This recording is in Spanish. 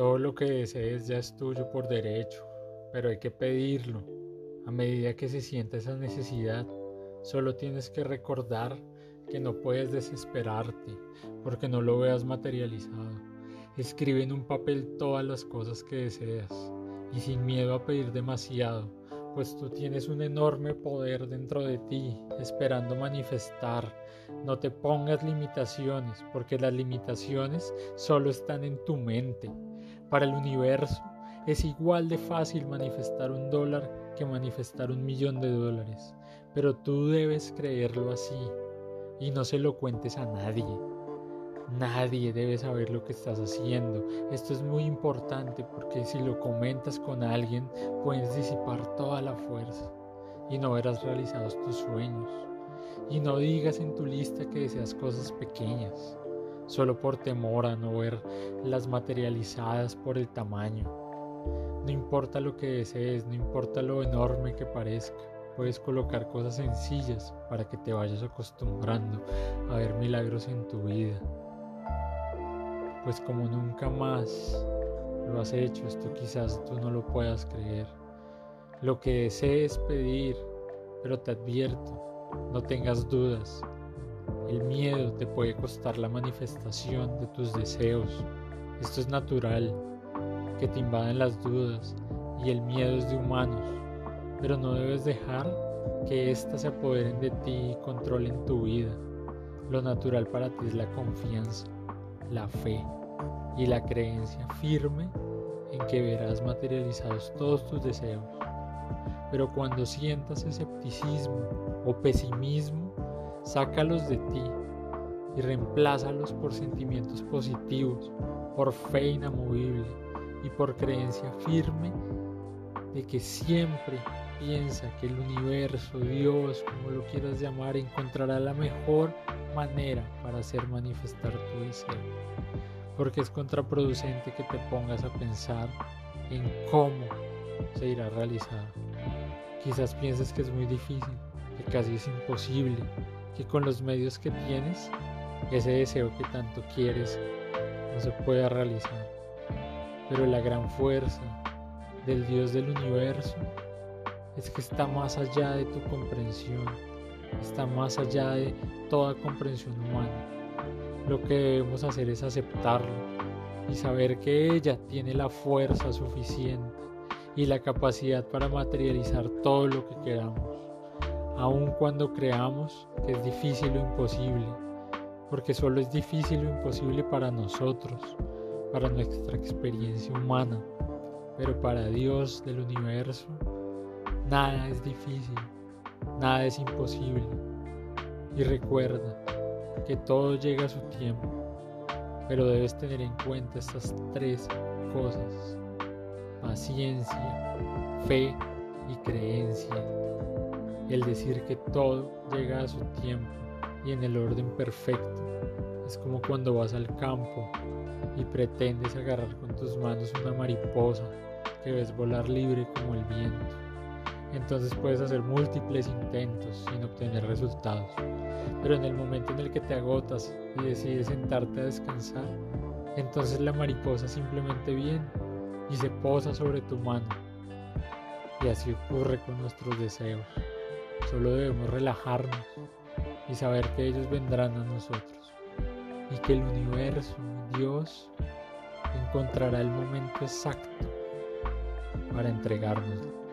Todo lo que desees ya es tuyo por derecho, pero hay que pedirlo. A medida que se sienta esa necesidad, solo tienes que recordar que no puedes desesperarte porque no lo veas materializado. Escribe en un papel todas las cosas que deseas y sin miedo a pedir demasiado, pues tú tienes un enorme poder dentro de ti esperando manifestar. No te pongas limitaciones porque las limitaciones solo están en tu mente. Para el universo es igual de fácil manifestar un dólar que manifestar un millón de dólares, pero tú debes creerlo así y no se lo cuentes a nadie. Nadie debe saber lo que estás haciendo. Esto es muy importante porque si lo comentas con alguien puedes disipar toda la fuerza y no verás realizados tus sueños. Y no digas en tu lista que deseas cosas pequeñas, solo por temor a no ver las materializadas por el tamaño. No importa lo que desees, no importa lo enorme que parezca, puedes colocar cosas sencillas para que te vayas acostumbrando a ver milagros en tu vida pues como nunca más lo has hecho, esto quizás tú no lo puedas creer. Lo que desees pedir, pero te advierto, no tengas dudas. El miedo te puede costar la manifestación de tus deseos. Esto es natural, que te invaden las dudas y el miedo es de humanos, pero no debes dejar que éstas se apoderen de ti y controlen tu vida. Lo natural para ti es la confianza la fe y la creencia firme en que verás materializados todos tus deseos. Pero cuando sientas escepticismo o pesimismo, sácalos de ti y reemplázalos por sentimientos positivos, por fe inamovible y por creencia firme de que siempre piensa que el universo, Dios, como lo quieras llamar, encontrará la mejor manera para hacer manifestar tu deseo. Porque es contraproducente que te pongas a pensar en cómo se irá a realizar. Quizás pienses que es muy difícil, que casi es imposible, que con los medios que tienes, ese deseo que tanto quieres no se pueda realizar. Pero la gran fuerza del Dios del universo es que está más allá de tu comprensión, está más allá de toda comprensión humana. Lo que debemos hacer es aceptarlo y saber que ella tiene la fuerza suficiente y la capacidad para materializar todo lo que queramos, aun cuando creamos que es difícil o imposible, porque solo es difícil o imposible para nosotros, para nuestra experiencia humana, pero para Dios del universo Nada es difícil, nada es imposible. Y recuerda que todo llega a su tiempo, pero debes tener en cuenta estas tres cosas. Paciencia, fe y creencia. El decir que todo llega a su tiempo y en el orden perfecto. Es como cuando vas al campo y pretendes agarrar con tus manos una mariposa que ves volar libre como el viento entonces puedes hacer múltiples intentos sin obtener resultados. Pero en el momento en el que te agotas y decides sentarte a descansar, entonces la mariposa simplemente viene y se posa sobre tu mano. Y así ocurre con nuestros deseos. Solo debemos relajarnos y saber que ellos vendrán a nosotros y que el universo, Dios, encontrará el momento exacto para entregárnoslo.